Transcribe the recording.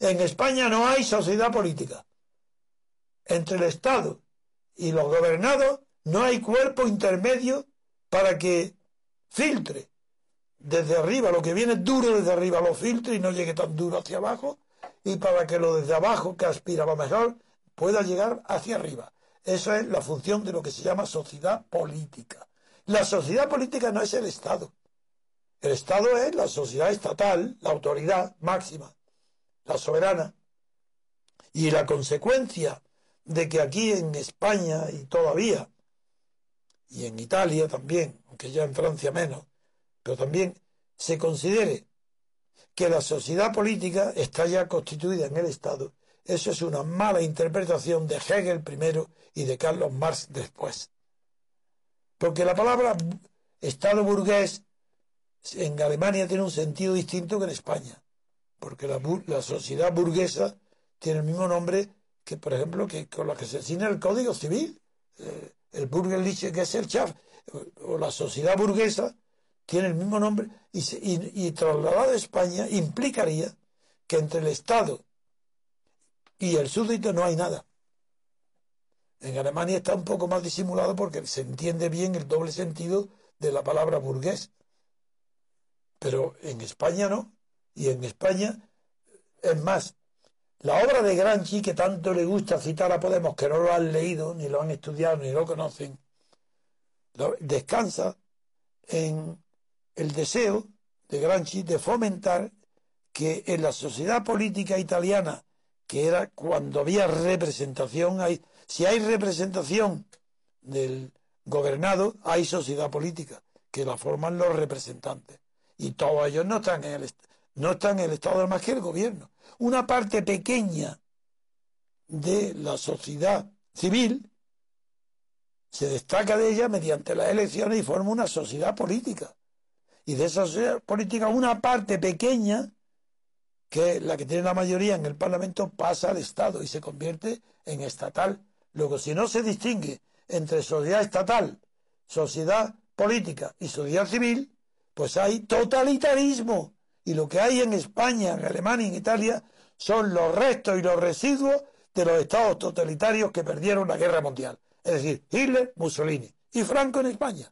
En España no hay sociedad política. Entre el Estado y los gobernados no hay cuerpo intermedio para que filtre desde arriba, lo que viene duro desde arriba lo filtre y no llegue tan duro hacia abajo, y para que lo desde abajo, que aspiraba mejor, pueda llegar hacia arriba. Esa es la función de lo que se llama sociedad política. La sociedad política no es el Estado. El Estado es la sociedad estatal, la autoridad máxima, la soberana. Y la consecuencia de que aquí en España y todavía y en Italia también, aunque ya en Francia menos, pero también se considere que la sociedad política está ya constituida en el Estado, eso es una mala interpretación de Hegel primero y de Carlos Marx después. Porque la palabra Estado burgués en Alemania tiene un sentido distinto que en España, porque la, la sociedad burguesa tiene el mismo nombre que, por ejemplo, que con la que se asigna el Código Civil. Eh, el Bürgerliche Gesellschaft o la sociedad burguesa tiene el mismo nombre y, trasladado a España implicaría que entre el Estado y el súbdito no hay nada. En Alemania está un poco más disimulado porque se entiende bien el doble sentido de la palabra burgués. Pero en España no. Y en España, es más, la obra de Gramsci, que tanto le gusta citar a Podemos, que no lo han leído, ni lo han estudiado, ni lo conocen, descansa en el deseo de Gramsci de fomentar que en la sociedad política italiana, que era cuando había representación, hay, si hay representación del gobernado, hay sociedad política, que la forman los representantes. Y todos ellos no están en el, no están en el Estado más que el gobierno una parte pequeña de la sociedad civil se destaca de ella mediante las elecciones y forma una sociedad política. Y de esa sociedad política una parte pequeña, que es la que tiene la mayoría en el Parlamento, pasa al Estado y se convierte en estatal. Luego, si no se distingue entre sociedad estatal, sociedad política y sociedad civil, pues hay totalitarismo y lo que hay en España, en Alemania, en Italia, son los restos y los residuos de los estados totalitarios que perdieron la guerra mundial. Es decir, Hitler, Mussolini y Franco en España.